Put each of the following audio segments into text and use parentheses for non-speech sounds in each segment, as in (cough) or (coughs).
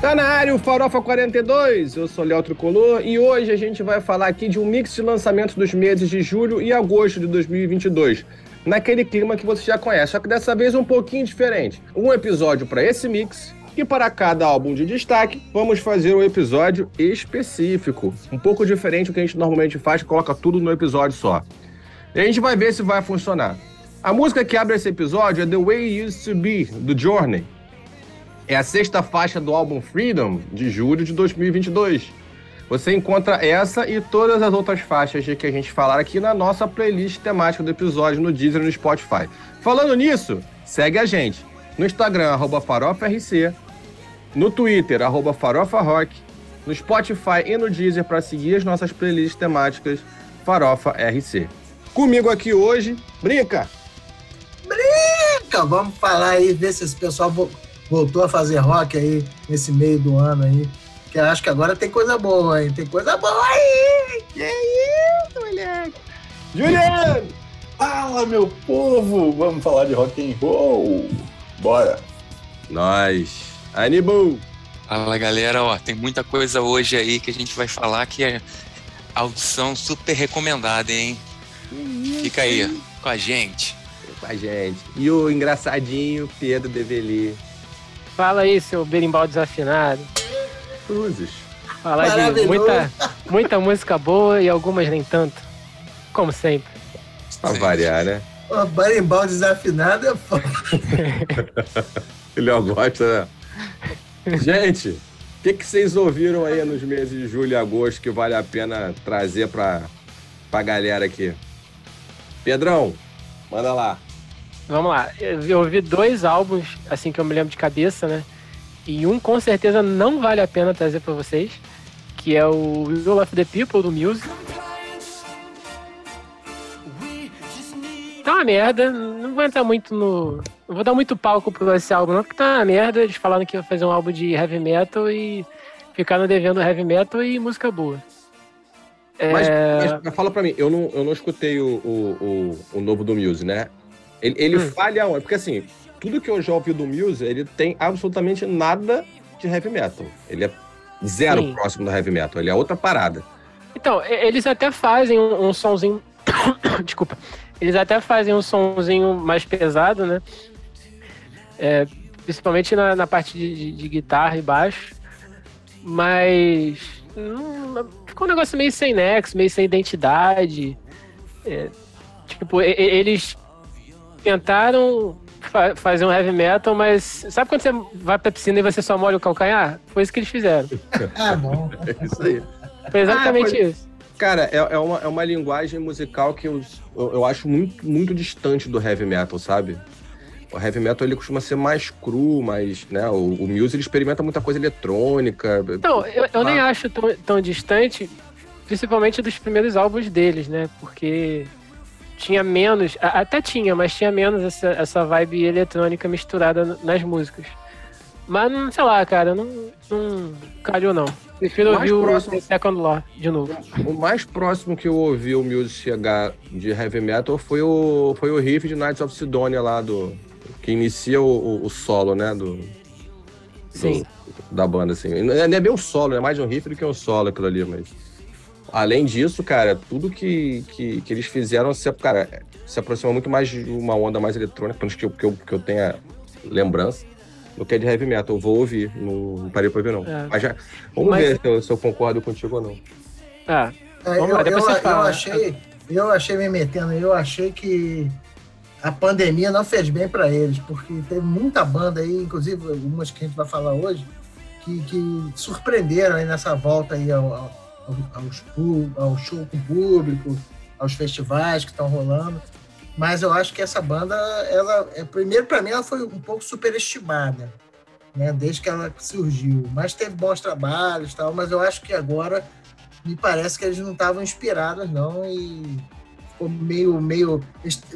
Tá na área o Farofa 42, eu sou Léo Tricolor e hoje a gente vai falar aqui de um mix de lançamentos dos meses de julho e agosto de 2022, naquele clima que você já conhece, só que dessa vez um pouquinho diferente. Um episódio para esse mix e para cada álbum de destaque, vamos fazer um episódio específico, um pouco diferente do que a gente normalmente faz, coloca tudo no episódio só. E a gente vai ver se vai funcionar. A música que abre esse episódio é The Way It Used to Be, do Journey. É a sexta faixa do álbum Freedom, de julho de 2022. Você encontra essa e todas as outras faixas que a gente falar aqui na nossa playlist temática do episódio no Deezer e no Spotify. Falando nisso, segue a gente no Instagram, FarofaRC, no Twitter, arroba FarofaRock, no Spotify e no Deezer para seguir as nossas playlists temáticas Farofa RC. Comigo aqui hoje, Brinca! Brinca! Vamos falar aí, ver se esse pessoal voltou a fazer rock aí nesse meio do ano aí. Que eu acho que agora tem coisa boa, hein? Tem coisa boa aí! Que isso, moleque? Juliano! Fala, meu povo! Vamos falar de rock and roll! Bora! Nós! Animal! Fala, galera! Ó, tem muita coisa hoje aí que a gente vai falar que é audição super recomendada, hein? Fica aí com a gente. Com a gente. E o engraçadinho Pedro Develi. Fala aí, seu berimbau desafinado. Cruzes. Falar de muita, muita música boa e algumas nem tanto. Como sempre. Pra variar, né? O berimbau desafinado é foda. (laughs) Ele gosta, né? Gente, o que, que vocês ouviram aí nos meses de julho e agosto que vale a pena trazer pra, pra galera aqui? Pedrão, manda lá. Vamos lá. Eu ouvi dois álbuns, assim, que eu me lembro de cabeça, né? E um com certeza não vale a pena trazer para vocês, que é o Will of the People do Muse. Tá uma merda, não vou entrar muito no. Não vou dar muito palco pra esse álbum, não, porque tá uma merda. Eles falaram que ia fazer um álbum de heavy metal e ficaram devendo heavy metal e música boa. Mas, é... mas, fala pra mim, eu não, eu não escutei o, o, o, o novo do Muse, né? Ele, ele hum. falha onde? Porque assim, tudo que eu já ouvi do Muse, ele tem absolutamente nada de heavy metal. Ele é zero Sim. próximo do heavy metal, ele é outra parada. Então, eles até fazem um, um sonzinho. (coughs) Desculpa. Eles até fazem um sonzinho mais pesado, né? É, principalmente na, na parte de, de, de, guitarra e baixo. Mas. Hum, ficou um negócio meio sem nexo, meio sem identidade. É, tipo, eles tentaram fa fazer um heavy metal, mas sabe quando você vai pra piscina e você só molha o calcanhar? Foi isso que eles fizeram. (laughs) ah, bom. É isso aí. Foi exatamente ah, isso. Cara, é, é, uma, é uma linguagem musical que eu, eu, eu, acho muito, muito distante do heavy metal, sabe? O heavy metal ele costuma ser mais cru, mais, né? O, o Muse ele experimenta muita coisa eletrônica. Não, eu, eu nem acho tão, tão distante, principalmente dos primeiros álbuns deles, né? Porque tinha menos, até tinha, mas tinha menos essa, essa vibe eletrônica misturada nas músicas. Mas, sei lá, cara, não, não calhou não. Prefiro ouvir próximo, o Second Law de novo. O mais próximo que eu ouvi o Muse chegar de heavy metal foi o, foi o riff de Knights of Sidonia lá, do, que inicia o, o, solo, né? Do, Sim. Do, da banda, assim. Não é bem o solo, é mais um riff do que um solo aquilo ali, mas. Além disso, cara, tudo que, que, que eles fizeram, se, cara, se aproxima muito mais de uma onda mais eletrônica, pelo que eu, que eu, que eu tenha lembrança, do que é de heavy metal. Eu vou ouvir, não parei pra ouvir, não. É. Mas já, vamos Mas... ver se eu, se eu, concordo contigo ou não. Ah, é, eu, lá, eu, eu, achei, eu achei me metendo, eu achei que a pandemia não fez bem para eles, porque teve muita banda aí, inclusive algumas que a gente vai falar hoje, que, que surpreenderam aí nessa volta aí ao, ao aos, ao show com o público, aos festivais que estão rolando. Mas eu acho que essa banda, ela, é, primeiro para mim, ela foi um pouco superestimada, né? Desde que ela surgiu. Mas teve bons trabalhos, tal. Mas eu acho que agora me parece que eles não estavam inspirados, não, e ficou meio, meio,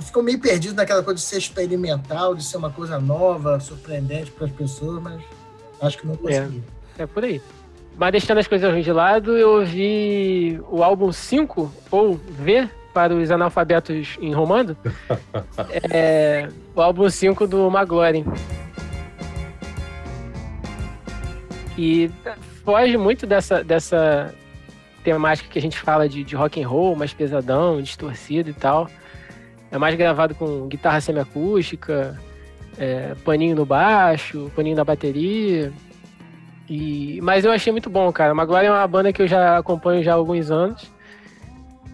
ficou meio perdido naquela coisa de ser experimental, de ser uma coisa nova, surpreendente para as pessoas, mas acho que não conseguiu. É, é por aí. Mas deixando as coisas ruins de lado, eu ouvi o álbum 5, ou V, para os analfabetos em romano. (laughs) é, o álbum 5 do Maglorin. E foge muito dessa, dessa temática que a gente fala de, de rock and roll, mais pesadão, distorcido e tal. É mais gravado com guitarra semiacústica, é, paninho no baixo, paninho na bateria. E, mas eu achei muito bom, cara. Maguire é uma banda que eu já acompanho já há alguns anos.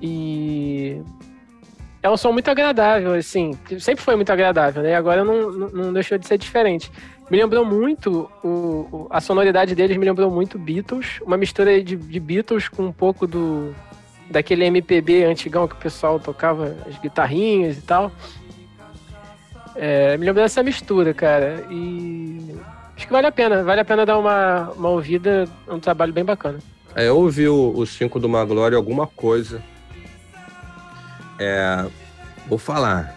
E é um som muito agradável, assim. Sempre foi muito agradável, né? Agora não, não, não deixou de ser diferente. Me lembrou muito, o, a sonoridade deles me lembrou muito Beatles. Uma mistura de, de Beatles com um pouco do daquele MPB antigão que o pessoal tocava as guitarrinhas e tal. É, me lembrou dessa mistura, cara. E acho que vale a pena. Vale a pena dar uma, uma ouvida. É um trabalho bem bacana. É, eu ouvi o, o cinco do Maglória alguma coisa. É, vou falar.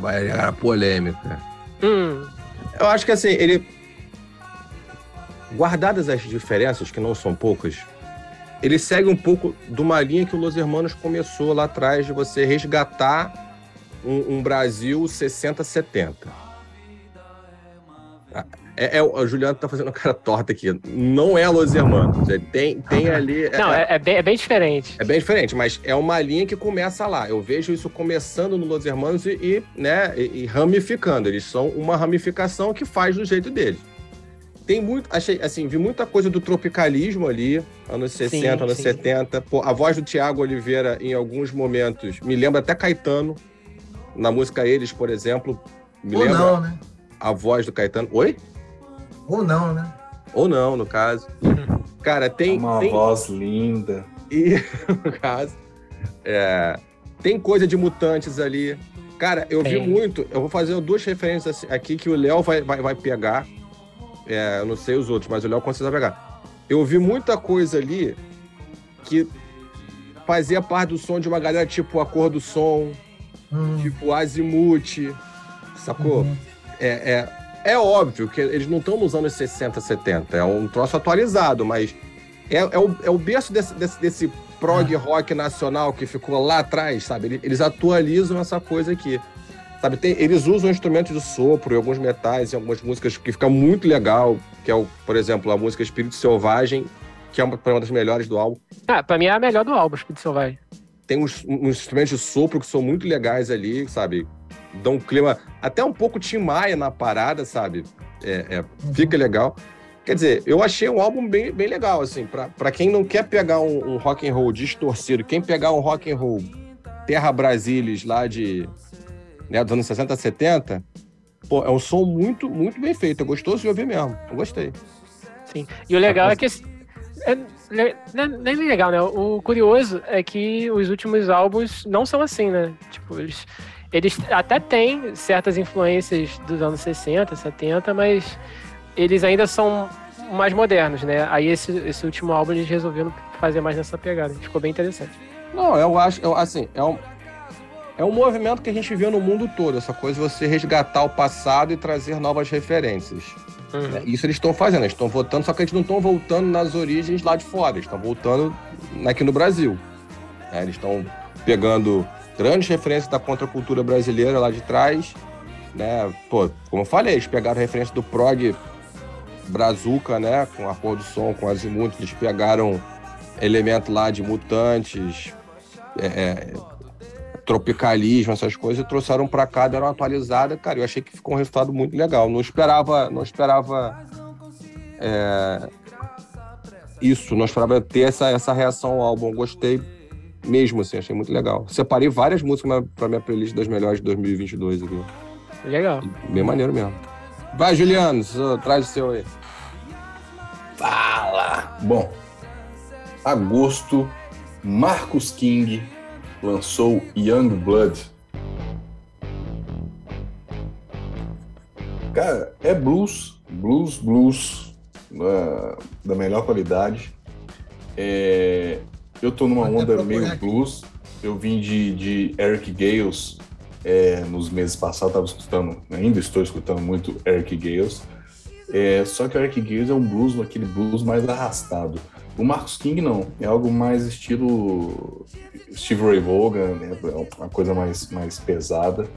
Vai a polêmica. Hum. Eu acho que assim, ele. Guardadas as diferenças, que não são poucas, ele segue um pouco de uma linha que o Los Hermanos começou lá atrás de você resgatar um, um Brasil 60-70. É, é, o Juliano tá fazendo uma cara torta aqui. Não é Los Hermanos. É, tem, tem ali. É, Não, é, é, bem, é bem diferente. É bem diferente, mas é uma linha que começa lá. Eu vejo isso começando no Los Hermanos e, e né, e, e ramificando. Eles são uma ramificação que faz do jeito deles. Tem muito. Achei, assim, vi muita coisa do tropicalismo ali, anos 60, sim, anos sim. 70. Pô, a voz do Tiago Oliveira, em alguns momentos, me lembra até Caetano. Na música Eles, por exemplo. Me Ou lembra não, né? a voz do Caetano. Oi? Ou não, né? Ou não, no caso. Cara, tem. Uma tem... voz linda. E, (laughs) no caso. É... Tem coisa de mutantes ali. Cara, eu tem. vi muito. Eu vou fazer duas referências aqui que o Léo vai, vai, vai pegar. É, eu não sei os outros, mas o Léo com certeza vai pegar. Eu vi muita coisa ali que fazia parte do som de uma galera tipo A Cor do Som, hum. tipo Azimuth, sacou? Uhum. É, é, é óbvio que eles não estão nos anos 60, 70. É um troço atualizado, mas é, é, o, é o berço desse, desse, desse prog ah. rock nacional que ficou lá atrás, sabe? Eles atualizam essa coisa aqui. Sabe, tem, eles usam instrumentos de sopro em alguns metais, em algumas músicas que fica muito legal, que é, o, por exemplo, a música Espírito Selvagem, que é uma, uma das melhores do álbum. Ah, pra mim é a melhor do álbum, Espírito Selvagem. Tem uns, uns instrumentos de sopro que são muito legais ali, sabe? dá um clima até um pouco Tim Maia na parada, sabe? É, é, uhum. Fica legal. Quer dizer, eu achei um álbum bem, bem legal, assim, para quem não quer pegar um, um, rock and roll distorcido, quem pegar um rock and roll Terra Brasilis lá de né, dos anos 60, 70, pô, é um som muito, muito bem feito. É gostoso de ouvir mesmo. Eu gostei. Sim. E o legal é que é nem legal, né? O curioso é que os últimos álbuns não são assim, né? Tipo, eles eles até têm certas influências dos anos 60, 70, mas eles ainda são mais modernos, né? Aí esse, esse último álbum eles resolveram fazer mais nessa pegada. Ficou bem interessante. Não, eu acho, eu, assim, é um, é um movimento que a gente vê no mundo todo, essa coisa de você resgatar o passado e trazer novas referências. Uhum. Né? Isso eles estão fazendo, eles estão voltando, só que eles não estão voltando nas origens lá de fora, eles estão voltando aqui no Brasil. Né? Eles estão pegando grandes referências da contracultura brasileira lá de trás, né? Pô, como eu falei, eles pegaram referência do prog brazuca, né? Com a cor do som, com azimuth, eles pegaram elemento lá de mutantes, é, é, tropicalismo, essas coisas, e trouxeram para cá, deram uma atualizada. Cara, eu achei que ficou um resultado muito legal. Não esperava, não esperava é, isso, não esperava ter essa, essa reação ao álbum. Gostei mesmo, assim, achei muito legal. Separei várias músicas pra minha playlist das melhores de 2022 aqui. Legal. Bem maneiro mesmo. Vai, Juliano, traz o seu aí. Fala! Bom, agosto, Marcus King lançou Young Blood. Cara, é blues, blues, blues uh, da melhor qualidade. É, eu tô numa onda meio blues. Eu vim de, de Eric Gales é, nos meses passados, tava escutando, ainda estou escutando muito Eric Gales. É, só que o Eric Gales é um blues, aquele blues mais arrastado. O Marcus King não, é algo mais estilo Steve Ray Vaughan, né? É uma coisa mais, mais pesada,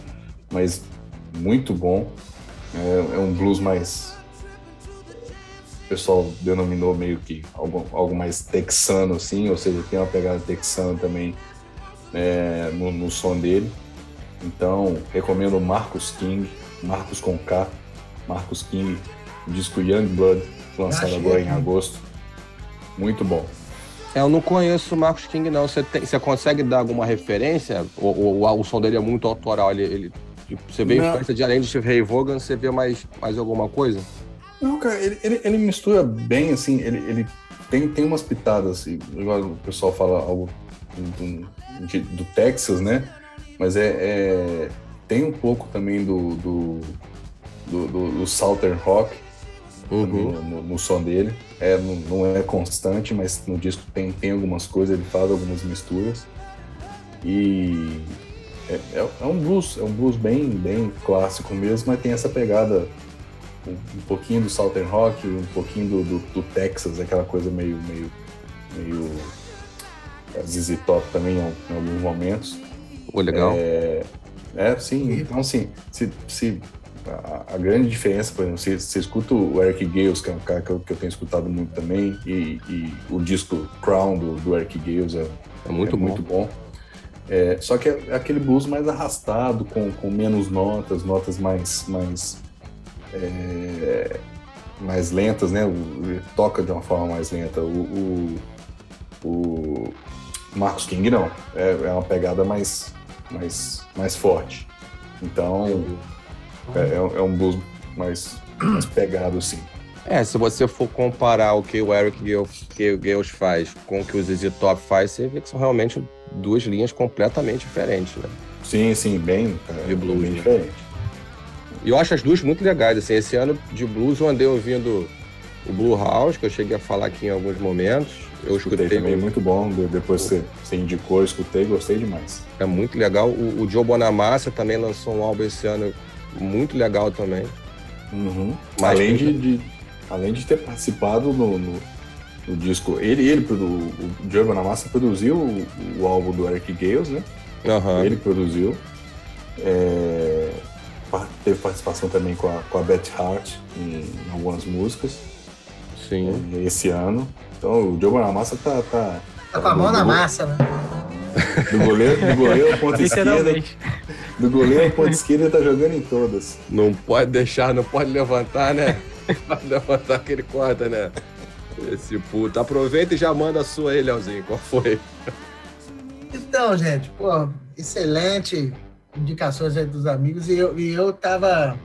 mas muito bom. É, é um blues mais o pessoal denominou meio que algo, algo mais texano, assim, ou seja, tem uma pegada texana também é, no, no, som dele. Então, recomendo Marcos King, Marcos com K, Marcos King, disco Young Blood, lançado agora em agosto. Muito bom. Eu não conheço o Marcos King, não. Você, tem, você consegue dar alguma referência? Ou, ou, o som dele é muito autoral? Ele, ele tipo, você vê influência de além de Steve Ray Vaughan, você vê mais, mais alguma coisa? Não, cara, ele, ele, ele mistura bem, assim, ele, ele tem, tem umas pitadas, assim, igual o pessoal fala algo do, de, do Texas, né? Mas é, é, tem um pouco também do, do, do, do, do Southern Rock uhum. no, no, no, som dele. É, não, não, é constante, mas no disco tem, tem algumas coisas, ele faz algumas misturas. E é, é, é, um blues, é um blues bem, bem clássico mesmo, mas tem essa pegada um, um pouquinho do Southern Rock, um pouquinho do, do, do Texas, aquela coisa meio, meio, meio ZZ Top também em, alguns momentos. Pô, legal. É, é sim. Então, assim, se, se a, a, grande diferença, por exemplo, você, você escuta o Eric Gales, que é um cara que eu, que eu tenho escutado muito também, e, e, o disco Crown do, do Eric Gales é, é muito é bom. Muito bom. É, só que é aquele blues mais arrastado, com, com menos notas, notas mais, mais, é, mais lentas, né? O, toca de uma forma mais lenta. O, o, o Marcos King não, é, é, uma pegada mais, mais, mais forte. Então, é, é, é um blues mais, mais pegado, sim. É, se você for comparar o que o Eric Gales faz com o que o ZZ Top faz, você vê que são realmente duas linhas completamente diferentes, né? Sim, sim, bem é, de blues, bem né? diferente. E eu acho as duas muito legais, assim, esse ano de blues eu andei ouvindo o Blue House, que eu cheguei a falar aqui em alguns momentos. Eu escutei, escutei também, muito bom. Depois você, você indicou, eu escutei, gostei demais. É muito legal. O, o Joe Bonamassa também lançou um álbum esse ano muito legal também. Uhum. além, de, de, além de ter participado no, no, no disco, ele, ele o, o Joe Bonamassa produziu o, o, álbum do Eric Gales, né? Uhum. Ele produziu. É, teve participação também com a, com a Beth Hart em, em algumas músicas. Sim. É, esse ano. Então o Joe Bonamassa tá, tá. Tá com a mão na massa, né? Do goleiro, do goleiro (laughs) ponta esquerda. Do goleiro ponta esquerda tá jogando em todas. Não pode deixar, não pode levantar, né? (laughs) Pode levantar que ele corta, né? Esse puto. Aproveita e já manda a sua aí, Leozinho. Qual foi? Então, gente, pô, excelente indicações aí dos amigos. E eu, e eu tava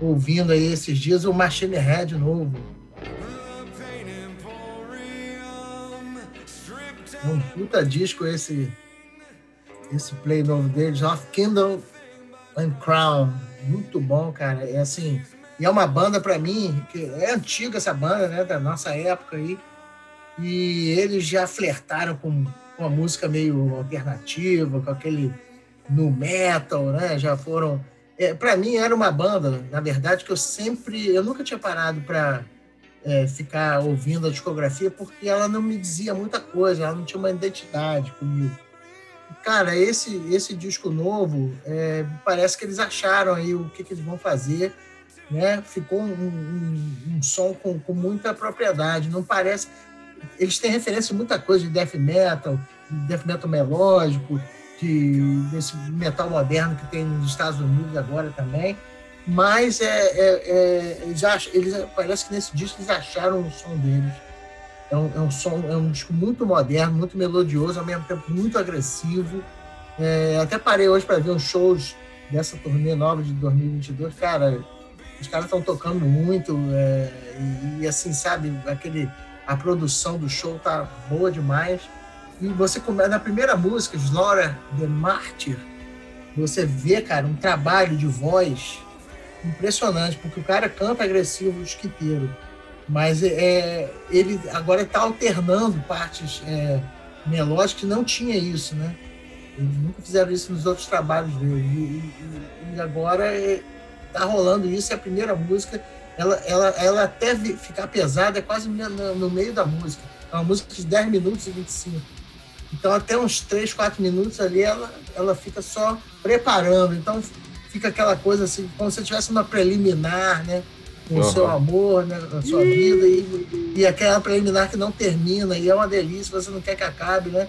ouvindo aí esses dias o Machine Head novo. Um puta disco esse, esse play novo deles, Of Kingdom and Crown. Muito bom, cara. É assim, e é uma banda para mim, que é antiga essa banda, né, da nossa época aí. E eles já flertaram com, com a música meio alternativa, com aquele no metal, né? Já foram. É, para mim era uma banda, na verdade, que eu sempre, eu nunca tinha parado para é, ficar ouvindo a discografia porque ela não me dizia muita coisa, ela não tinha uma identidade comigo. Cara, esse, esse disco novo, é, parece que eles acharam aí o que, que eles vão fazer, né? Ficou um, um, um som com, com, muita propriedade, não parece... Eles têm referência a muita coisa de death metal, de death metal melódico, de, desse metal moderno que tem nos Estados Unidos agora também, mas é, é, é eles, acham, eles parece que nesse disco eles acharam o som deles. É um, é um som, é um disco muito moderno, muito melodioso, ao mesmo tempo muito agressivo. É, até parei hoje para ver uns shows dessa turnê nova de 2022. Cara, os caras estão tocando muito é, e, e, assim, sabe, aquele a produção do show tá boa demais. E você começa na primeira música, Slaughter the Martyr, você vê, cara, um trabalho de voz impressionante, porque o cara canta agressivo o disco inteiro, mas é, ele agora está alternando partes é, melódicas não tinha isso, né? Eles nunca fizeram isso nos outros trabalhos dele. E, e, e agora está é, rolando isso, e a primeira música, ela, ela, ela até ficar pesada, é quase no, no meio da música. É uma música de 10 minutos e 25. Então, até uns 3, 4 minutos ali, ela, ela fica só preparando. Então, fica aquela coisa assim, como se tivesse uma preliminar, né? Com o seu amor, né, na sua vida, e, e aquela preliminar que não termina, e é uma delícia, você não quer que acabe, né?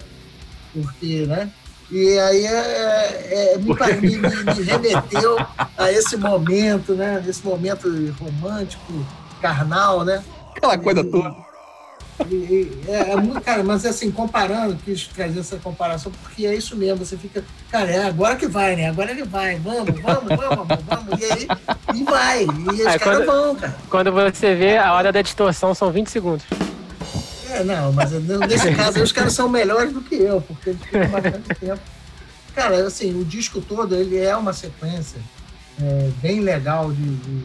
Porque, né? E aí é, é, é me, me, me, remeteu a esse momento, né? Esse momento romântico, carnal, né? Aquela coisa e, toda. E, é, é, muito, cara, mas assim, comparando, quis trazer essa comparação, porque é isso mesmo, você fica, cara, é agora que vai, né? Agora ele vai, vamos, vamos, vamos, vamos, e aí, e vai, e os caras vão, cara. Quando você vê, a hora da distorção são 20 segundos. É, não, mas nesse (laughs) caso os caras são melhores do que eu, porque eles ficam bastante tempo. Cara, assim, o disco todo, ele é uma sequência é, bem legal de, de,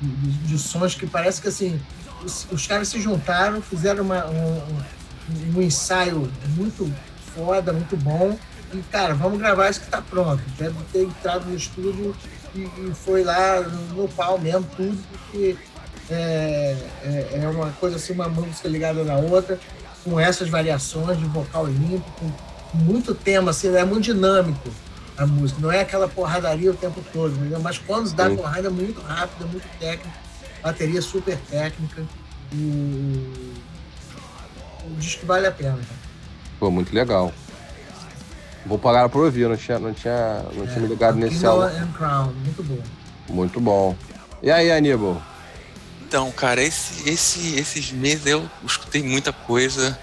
de, de sons que parece que, assim, os, caras se juntaram, fizeram uma, um, um, ensaio muito foda, muito bom. E, cara, vamos gravar isso que tá pronto. Deve ter entrado no estúdio e, e foi lá no, pau mesmo, tudo, porque é, é, é, uma coisa assim, uma música ligada na outra, com essas variações de vocal limpo, com muito tema, assim, é muito dinâmico a música, não é aquela porradaria o tempo todo, entendeu? mas quando dá porrada é muito rápida, muito técnica bateria super técnica. E o disco vale a pena. Cara. Pô, muito legal. Vou pagar para ouvir, não tinha, não tinha, não é, tinha me ligado nesse álbum. And Crown, muito bom. Muito bom. E aí, Aníbal? Então, cara, esse, esse, esses meses eu escutei muita coisa.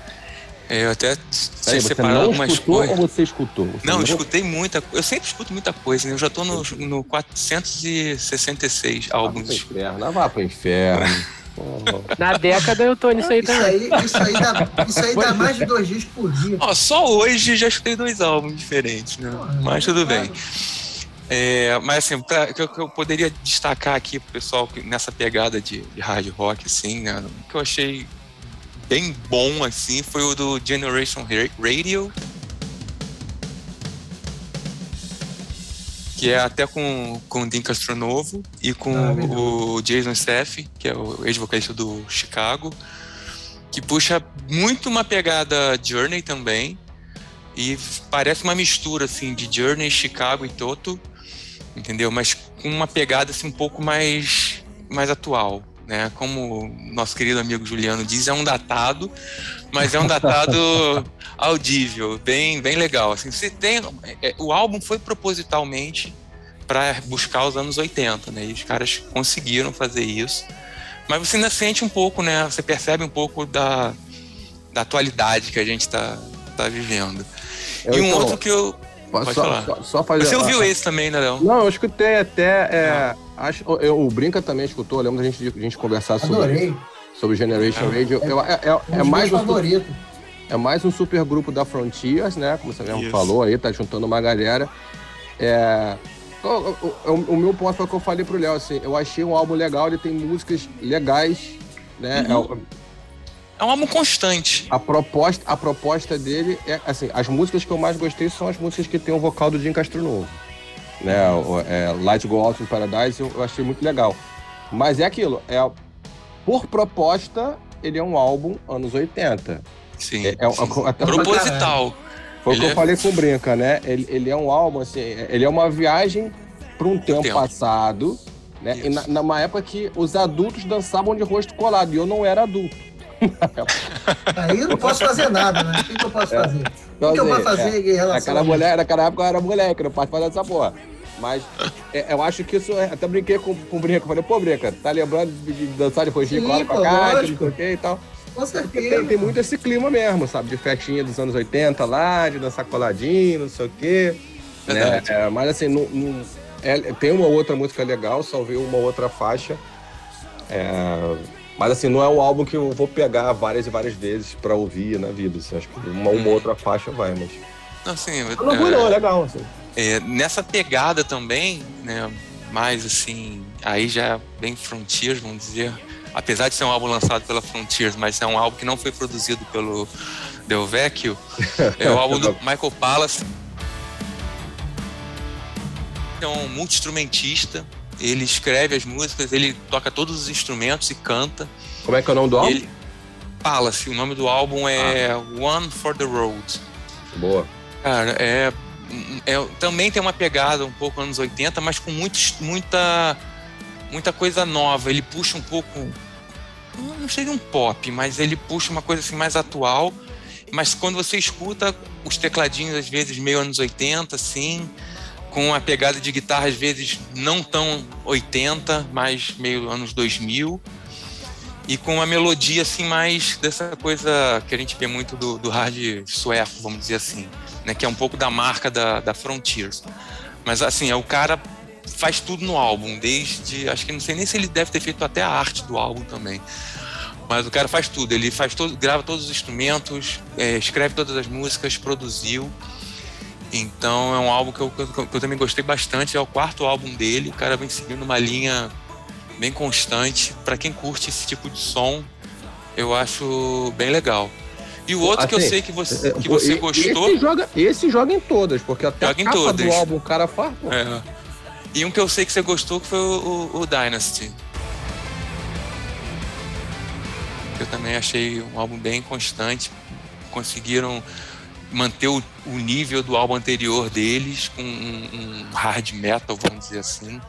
É, eu até sei separar algumas coisas. Ou você escutou? Você não, não, escutei muita Eu sempre escuto muita coisa, né? Eu já tô no, no 466 álbuns. Inferno, não vá pro inferno. (laughs) Na década eu tô nisso aí também. Isso aí, isso aí, dá, isso aí dá (laughs) mais de dois dias por dia. Ó, só hoje já escutei dois álbuns diferentes, né? Porra, mas tudo bem. É, mas assim, pra, que, eu, que eu poderia destacar aqui pro pessoal nessa pegada de, de hard rock, assim, né? Que eu achei bem bom, assim, foi o do Generation Radio. Que é até com, com o Dean Castronovo e com ah, o Jason Staff, que é o ex-vocalista do Chicago, que puxa muito uma pegada Journey também. E parece uma mistura assim de Journey, Chicago e Toto, entendeu? Mas com uma pegada assim um pouco mais mais atual né? Como nosso querido amigo Juliano diz, é um datado, mas é um datado (laughs) audível, bem, bem legal. Assim, você tem, é, o álbum foi propositalmente para buscar os anos 80, né? E os caras conseguiram fazer isso. Mas você ainda sente um pouco, né? Você percebe um pouco da, da atualidade que a gente está tá vivendo. Eu, e um então, outro que eu Pode só, falar. Só, só fazer, Você ouviu esse também, né, Léo? Não, eu escutei até. É, acho, eu, o Brinca também escutou, lembro da gente, a gente conversar sobre, sobre Generation é. Radio. Eu, é, é, é mais um favorito. É mais um super grupo da Frontiers, né? Como você mesmo Isso. falou aí, tá juntando uma galera. É, o, o, o, meu ponto foi o que eu falei pro Léo, assim, eu achei um álbum legal, ele tem músicas legais, né? Uhum. É, é um álbum constante. A proposta, a proposta dele é assim, as músicas que eu mais gostei são as músicas que tem o vocal do Jim Castro Novo. Né? É, Light Go Out in Paradise eu, eu, achei muito legal. Mas é aquilo, é por proposta, ele é um álbum anos 80. Sim. É, é, sim. Até Proposital. Foi o que eu é... falei com o Brinca, né? Ele, ele é um álbum, assim, ele é uma viagem para um tempo, tempo, passado, né? Isso. E na, numa época que os adultos dançavam de rosto colado, e eu não era adulto. (laughs) Aí eu não posso fazer nada, né? O que, que eu posso é. O que, eu posso fazer é, em relação Aquela mulher, naquela época eu era moleque, não posso fazer essa porra. Mas é, eu acho que isso. É, até brinquei com, com o Brinca. Falei, pô, Brinca, tá lembrando de dançar de roxinho cola pra cá, não sei o que e tal. Com certeza. Tem, tem, muito esse clima mesmo, sabe? De festinha dos anos 80 lá, de dançar coladinho, não sei o quê. Né? É, mas assim, não, não, é, tem uma outra música legal, só vi uma outra faixa. É, mas assim, não é um álbum que eu vou pegar várias e várias vezes pra ouvir na vida. Assim, acho que uma, uma outra faixa vai, mas. Assim, não, não, não, é legal. Assim. É, nessa pegada também, né? Mais assim, aí já é bem Frontiers, vamos dizer. Apesar de ser um álbum lançado pela Frontiers, mas é um álbum que não foi produzido pelo Del Vecchio. (laughs) É o álbum do Michael Palace. É um multi-instrumentista ele escreve as músicas, ele toca todos os instrumentos e canta. Como é que é o nome do álbum? Ele... Fala-se, o nome do álbum é ah. One for the Road. Boa. Cara, é, é, também tem uma pegada um pouco anos 80, mas com muito, muita muita coisa nova. Ele puxa um pouco, não seria um pop, mas ele puxa uma coisa assim mais atual. Mas quando você escuta os tecladinhos às vezes meio anos 80, assim, com a pegada de guitarra às vezes não tão 80, mas meio anos 2000 e com uma melodia assim mais dessa coisa que a gente vê muito do, do hard sueco, vamos dizer assim, né, que é um pouco da marca da, da Frontiers. Mas assim, é o cara faz tudo no álbum, desde acho que não sei nem se ele deve ter feito até a arte do álbum também. Mas o cara faz tudo, ele faz todo, grava todos os instrumentos, é, escreve todas as músicas, produziu. Então é um álbum que eu, que eu, também gostei bastante. É o quarto álbum dele. O cara vem seguindo uma linha bem constante. Para quem curte esse tipo de som, eu acho bem legal. E o outro assim, que eu assim, sei que você, é, que você esse gostou. Esse joga, esse joga em todas, porque até joga a capa do álbum o cara faz. É. E um que eu sei que você gostou que foi o, o, o Dynasty. Eu também achei um álbum bem constante. Conseguiram manter o, o nível do álbum anterior deles com um, um hard metal, vamos dizer assim,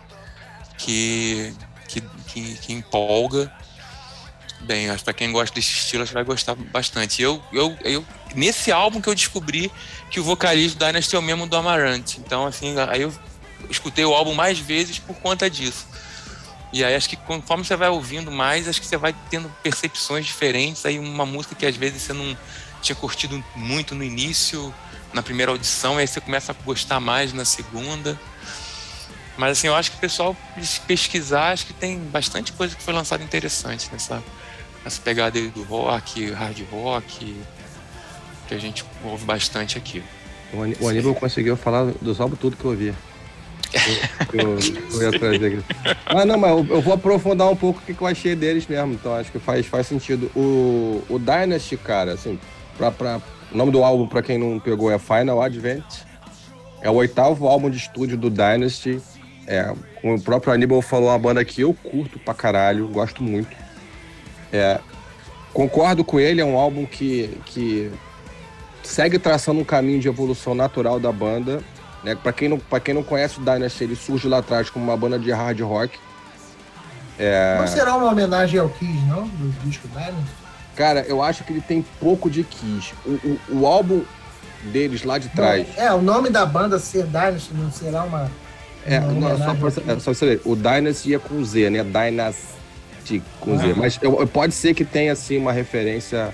que, que, que, que empolga. Bem, acho que para quem gosta desse estilo, acho que vai gostar bastante. Eu, eu, eu, nesse álbum que eu descobri que o vocalista do Dynasty é o mesmo do Amarante. Então, assim, aí eu escutei o álbum mais vezes por conta disso. E aí acho que conforme você vai ouvindo mais, acho que você vai tendo percepções diferentes. Aí uma música que às vezes você não tinha curtido muito no início, na primeira audição, e aí você começa a gostar mais na segunda. Mas assim, eu acho que o pessoal pesquisar, acho que tem bastante coisa que foi lançada interessante nessa, nessa pegada aí do rock, hard rock, que a gente ouve bastante aqui. O Aníbal conseguiu falar dos álbuns tudo que eu ouvi. (laughs) Eu, eu, eu, ia trazer aqui. Ah, não, mas eu, eu, vou aprofundar um pouco o que eu achei deles mesmo, então acho que faz, faz sentido. O, o Dynasty, cara, assim, pra, pra, o nome do álbum, para quem não pegou, é Final Advent. É o oitavo álbum de estúdio do Dynasty. É, como o próprio Aníbal falou, uma banda que eu curto pra caralho, gosto muito. É, concordo com ele, é um álbum que, que segue traçando um caminho de evolução natural da banda né? Para quem, não, quem não conhece o Dynasty, ele surge lá atrás como uma banda de hard rock. É... Não será uma homenagem ao Kiss, não? Do disco Dynasty? Cara, eu acho que ele tem pouco de Kiss. O, o, o álbum deles lá de trás. Não, é, o nome da banda ser Dynasty não será uma. É, uma não, só, pra, é, só você ver. O Dynasty é com Z, né? Dynasty com ah. Z. Mas eu, pode ser que tenha, assim, uma referência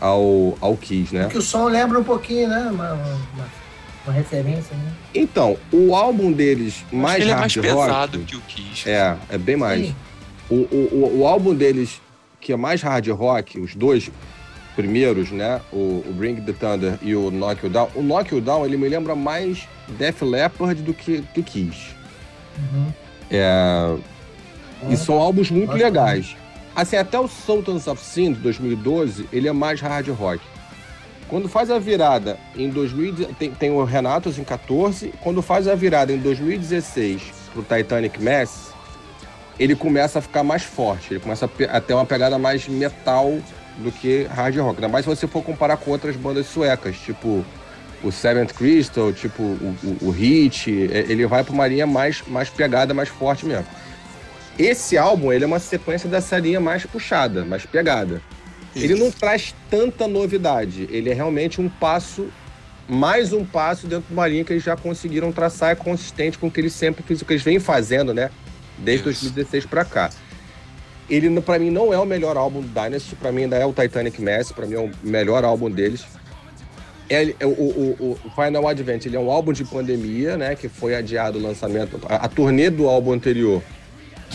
ao, ao Kiss, né? Porque o som lembra um pouquinho, né? Uma, uma uma referência, né? Então, o álbum deles mais ele hard é mais rock, pesado que o Kiss. É, é bem mais. O, o, o, o, álbum deles que é mais hard rock, os dois primeiros, né? O, o Bring the Thunder e o Knock You Down. O Knock You Down, ele me lembra mais Def Leppard do que, do Kiss. Uhum. É... E são álbuns muito legais. Assim, até o Sultans of Sin, de 2012, ele é mais hard rock. Quando faz a virada em 2000, tem, tem o Renatos em 14, quando faz a virada em 2016 pro Titanic Mass, ele começa a ficar mais forte, ele começa a, ter uma pegada mais metal do que hard rock. Ainda mais se você for comparar com outras bandas suecas, tipo o Seventh Crystal, tipo o, o, o Hit, é, ele vai para uma linha mais, mais pegada, mais forte mesmo. Esse álbum, ele é uma sequência dessa linha mais puxada, mais pegada. Ele não traz tanta novidade. Ele é realmente um passo, mais um passo dentro de uma linha que eles já conseguiram traçar. É consistente com o que eles sempre fizeram, o que eles vêm fazendo, né? Desde Isso. 2016 para cá. Ele, para mim, não é o melhor álbum do Dynasty. Para mim, ainda é o Titanic Mass. Para mim, é o melhor álbum deles. É, é, o, o, o, Final Advent ele é um álbum de pandemia, né? Que foi adiado o lançamento. A, a turnê do álbum anterior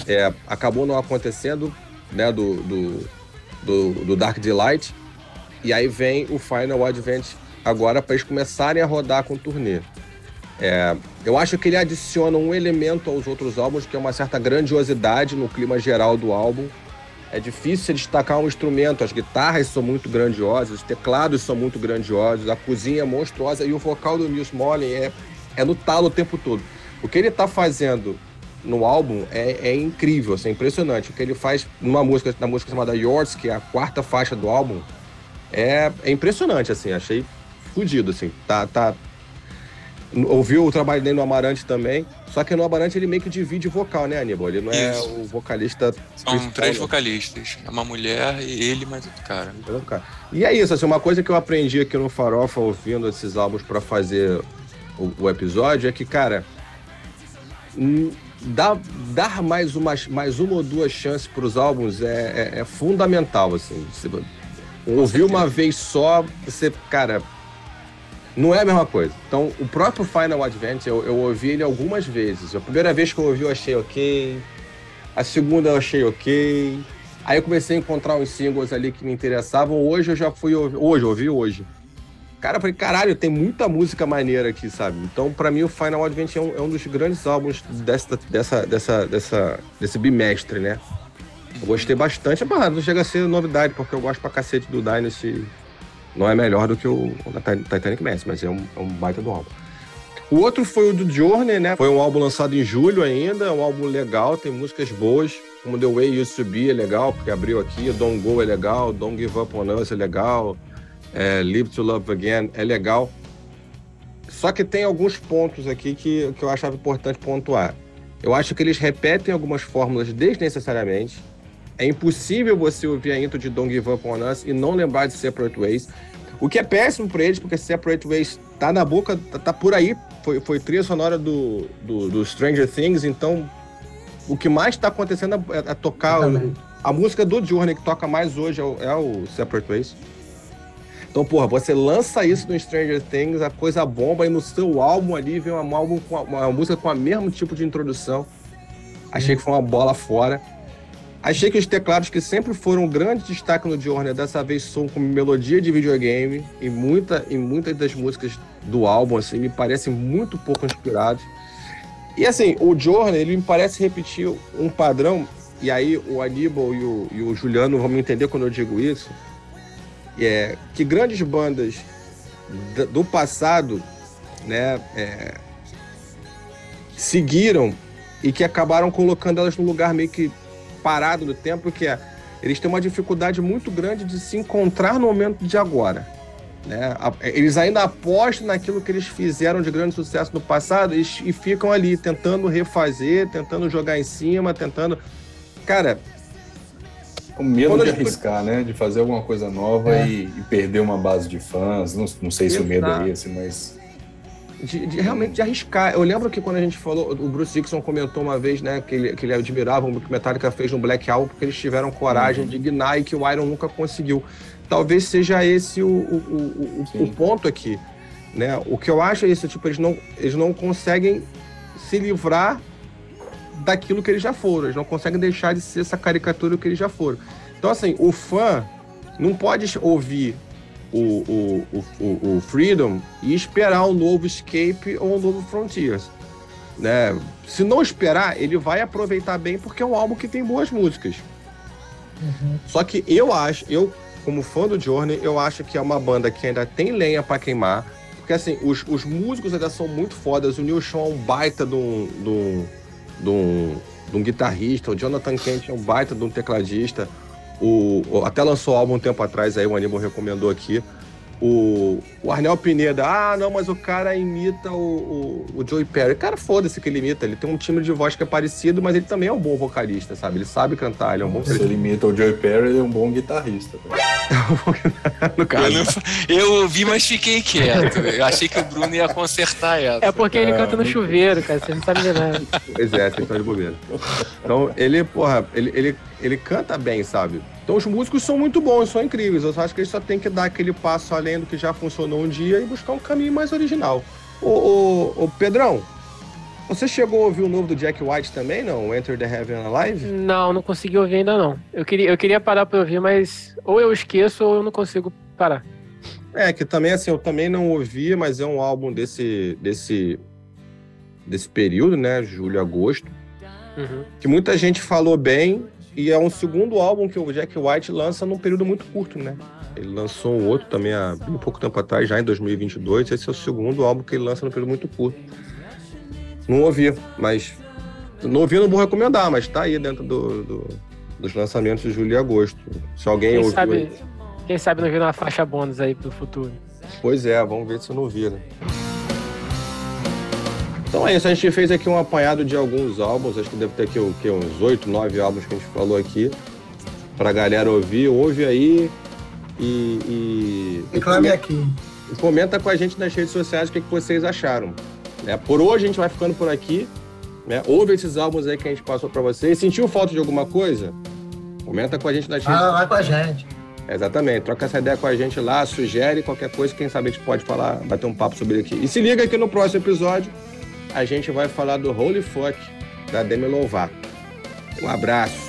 é, acabou não acontecendo, né? Do, do, do, do Dark Delight. E aí vem o Final Advent agora para eles começarem a rodar com o turnê. É, eu acho que ele adiciona um elemento aos outros álbuns, que é uma certa grandiosidade no clima geral do álbum. É difícil destacar um instrumento, as guitarras são muito grandiosas, os teclados são muito grandiosos, a cozinha é monstruosa e o vocal do Nils Mollen é, é no talo o tempo todo. O que ele está fazendo no álbum é, é, incrível, assim, é impressionante. O que ele faz numa música, na música chamada Yours, que é a quarta faixa do álbum, é, é impressionante, assim, achei fodido, assim. Tá, tá, ouviu o trabalho dele no Amarante também. Só que no Amarante ele meio que divide vocal, né, Aníbal? Ele não é Isso. o vocalista. São três né? vocalistas. É uma mulher e ele mais outro cara. E é isso, assim, uma coisa que eu aprendi aqui no Farofa ouvindo esses álbuns para fazer o, o, episódio é que, cara, dar, dar mais, uma, mais uma ou duas chances para os álbuns é, é, é, fundamental, assim. Você, ouvir uma vez só, você, cara, não é a mesma coisa. Então, o próprio Final Advent, eu, eu ouvi ele algumas vezes. A primeira vez que eu ouvi, eu achei ok. A segunda, eu achei ok. Aí eu comecei a encontrar uns singles ali que me interessavam. Hoje eu já fui ouvir. Hoje, eu ouvi hoje. Cara, eu falei, caralho, tem muita música maneira aqui, sabe? Então, para mim, o Final Advent é um, é um, dos grandes álbuns dessa, dessa, dessa, dessa, desse bimestre, né? Eu gostei bastante. Mas não chega a ser novidade, porque eu gosto pra cacete do Dynasty não é melhor do que o, o Titanic Mass, mas é um, é um baita do álbum. O outro foi o do Journey, né? Foi um álbum lançado em julho ainda, um álbum legal, tem músicas boas, como The Way Used to Be é legal, porque abriu aqui, Don't Go é legal, Don't Give Up on Us é legal, é, Live to Love Again é legal. Só que tem alguns pontos aqui que, que eu achava importante pontuar. Eu acho que eles repetem algumas fórmulas desnecessariamente. É impossível você ouvir a intro de Don't Give Up On Us e não lembrar de Separate Ways. O que é péssimo para eles, porque Separate Ways tá na boca, tá, tá por aí. Foi, foi trilha sonora do, do, do, Stranger Things, então o que mais está acontecendo é, é tocar. O, a música do Journey que toca mais hoje é o, é o Separate Ways. Então, porra, você lança isso no Stranger Things, a coisa bomba, e no seu álbum ali vem um álbum com uma, uma música com o mesmo tipo de introdução. Achei que foi uma bola fora. Achei que os teclados que sempre foram um grande destaque no Journey, dessa vez são com melodia de videogame e muita e muitas das músicas do álbum assim me parecem muito pouco inspirados. E assim, o Journey, ele me parece repetir um padrão, e aí o Aníbal e o, e o Juliano vão me entender quando eu digo isso, é que grandes bandas do passado, né, é, seguiram e que acabaram colocando elas num lugar meio que parado no tempo, que é eles têm uma dificuldade muito grande de se encontrar no momento de agora. Né? Eles ainda apostam naquilo que eles fizeram de grande sucesso no passado e, e ficam ali tentando refazer, tentando jogar em cima, tentando. Cara. O medo de arriscar, né? De fazer alguma coisa nova é. e, e, perder uma base de fãs. Não, não sei se Exato. o medo é esse, mas de, de, realmente de arriscar. Eu lembro que quando a gente falou, o Bruce Dixon comentou uma vez, né, que ele, que ele admirava o que Metallica fez no Black Album, porque eles tiveram coragem uhum. de ignar e que o Iron nunca conseguiu. Talvez seja esse o, o, o, o, ponto aqui. Né? O que eu acho é isso, tipo, eles não, eles não conseguem se livrar daquilo que eles já foram, eles não conseguem deixar de ser essa caricatura que eles já foram. Então, assim, o fã não pode ouvir o, o, o, o Freedom e esperar um novo Escape ou um novo Frontiers. Né? Se não esperar, ele vai aproveitar bem porque é um álbum que tem boas músicas. Uhum. Só que eu acho, eu como fã do Journey, eu acho que é uma banda que ainda tem lenha para queimar. Porque assim, os, os músicos ainda são muito fodas. O Neil Sean é um baita de um, de um, de um, de um guitarrista. O Jonathan Kent é um baita de um tecladista. O, até lançou álbum um tempo atrás, aí o Aníbal recomendou aqui. O, o Arnel Pineda, ah, não, mas o cara imita o, o, o Joey Perry. Cara, foda-se que ele imita. Ele tem um timbre de voz que é parecido, mas ele também é um bom vocalista, sabe? Ele sabe cantar, ele é um bom Se ele imita o Joey Perry, ele é um bom guitarrista. (laughs) no caso. Eu, ouvi, mas fiquei quieto. Eu achei que o Bruno ia consertar essa. É porque ele canta no chuveiro, cara. Você não sabe de nada. Pois é, você tá de bobeira. Então, ele, porra, ele, ele, ele canta bem, sabe? Então os músicos são muito bons, são incríveis. Eu acho que eles só tem que dar aquele passo além do que já funcionou um dia e buscar um caminho mais original. Ô, ô, ô Pedrão, você chegou a ouvir o novo do Jack White também, não? Enter the Heaven Alive? Não, não consegui ouvir ainda não. Eu queria, eu queria parar pra ouvir, mas ou eu esqueço ou eu não consigo parar. É, que também assim, eu também não ouvi, mas é um álbum desse, desse, desse período, né? Julho, agosto. Uhum. Que muita gente falou bem, e é um segundo álbum que o Jack White lança num período muito curto, né? Ele lançou um outro também há bem pouco tempo atrás, já em 2022. Esse é o segundo álbum que ele lança num período muito curto. Não ouvi, mas. Não ouvi, não vou recomendar, mas tá aí dentro do, do dos lançamentos de julho e agosto. Se alguém quem ouviu. Sabe, quem sabe não vir uma faixa bônus aí pro futuro. Pois é, vamos ver se eu não vi, né? Então é isso, a gente fez aqui um apanhado de alguns álbuns, acho que deve ter aqui o quê? uns oito, nove álbuns que a gente falou aqui, pra galera ouvir, ouve aí e. e Reclame aqui. E comenta com a gente nas redes sociais o que, que vocês acharam. Né? Por hoje a gente vai ficando por aqui. Né? Ouve esses álbuns aí que a gente passou para vocês. Sentiu falta de alguma coisa? Comenta com a gente nas redes Fala lá com a gente. Exatamente, troca essa ideia com a gente lá, sugere qualquer coisa, quem sabe a gente pode falar, bater um papo sobre aqui. E se liga aqui no próximo episódio, a gente vai falar do Holy Fuck da Demi Lovato. Um abraço.